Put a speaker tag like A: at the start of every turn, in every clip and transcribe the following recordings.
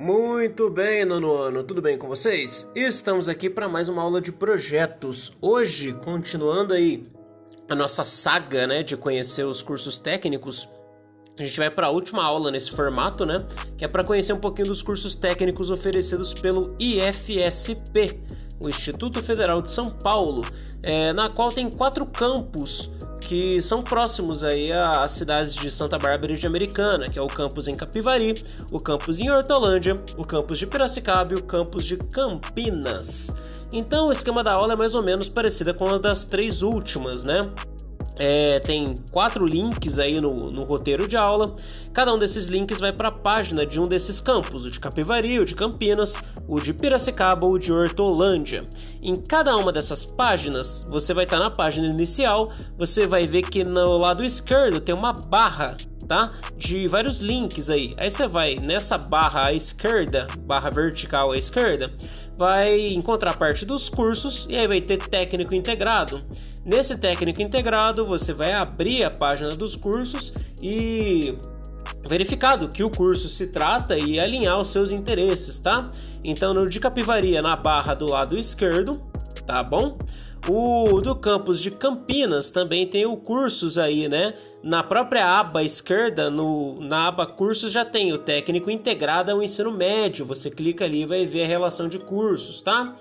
A: Muito bem, nono ano, tudo bem com vocês? Estamos aqui para mais uma aula de projetos. Hoje, continuando aí a nossa saga, né, de conhecer os cursos técnicos, a gente vai para a última aula nesse formato, né, que é para conhecer um pouquinho dos cursos técnicos oferecidos pelo IFSP, o Instituto Federal de São Paulo, é, na qual tem quatro campos que são próximos aí às cidades de Santa Bárbara e de Americana, que é o campus em Capivari, o campus em Hortolândia, o campus de Piracicaba e o campus de Campinas. Então o esquema da aula é mais ou menos parecida com a das três últimas, né? É, tem quatro links aí no, no, roteiro de aula. Cada um desses links vai para a página de um desses campos, o de Capivari, o de Campinas, o de Piracicaba ou de Hortolândia. Em cada uma dessas páginas, você vai estar tá na página inicial, você vai ver que no lado esquerdo tem uma barra tá? De vários links aí. Aí você vai nessa barra à esquerda, barra vertical à esquerda, vai encontrar parte dos cursos e aí vai ter técnico integrado. Nesse técnico integrado, você vai abrir a página dos cursos e verificado que o curso se trata e alinhar os seus interesses, tá? Então no de Capivaria na barra do lado esquerdo, tá bom? O do campus de Campinas também tem o cursos aí, né? Na própria aba esquerda, no, na aba cursos, já tem o técnico integrado ao ensino médio. Você clica ali e vai ver a relação de cursos, tá?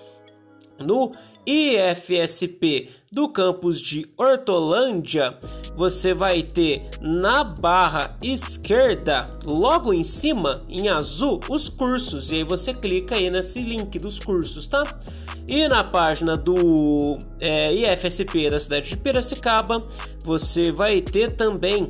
A: No IFSP do campus de Hortolândia, você vai ter na barra esquerda, logo em cima, em azul, os cursos. E aí você clica aí nesse link dos cursos, tá? E na página do é, IFSP da cidade de Piracicaba, você vai ter também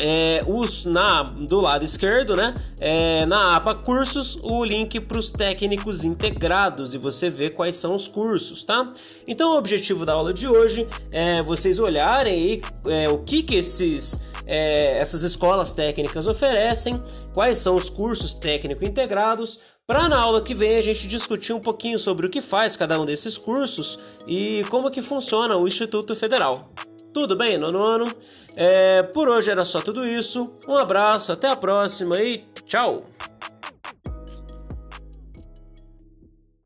A: é, os na do lado esquerdo, né? É, na aba cursos, o link para os técnicos integrados e você vê quais são os cursos, tá? Então, o objetivo da aula de hoje é vocês olharem aí é, o que que esses é, essas escolas técnicas oferecem, quais são os cursos técnico integrados, para na aula que vem a gente discutir um pouquinho sobre o que faz cada um desses cursos e como que funciona o Instituto Federal. Tudo bem, nono ano? É, por hoje era só tudo isso. Um abraço, até a próxima e tchau!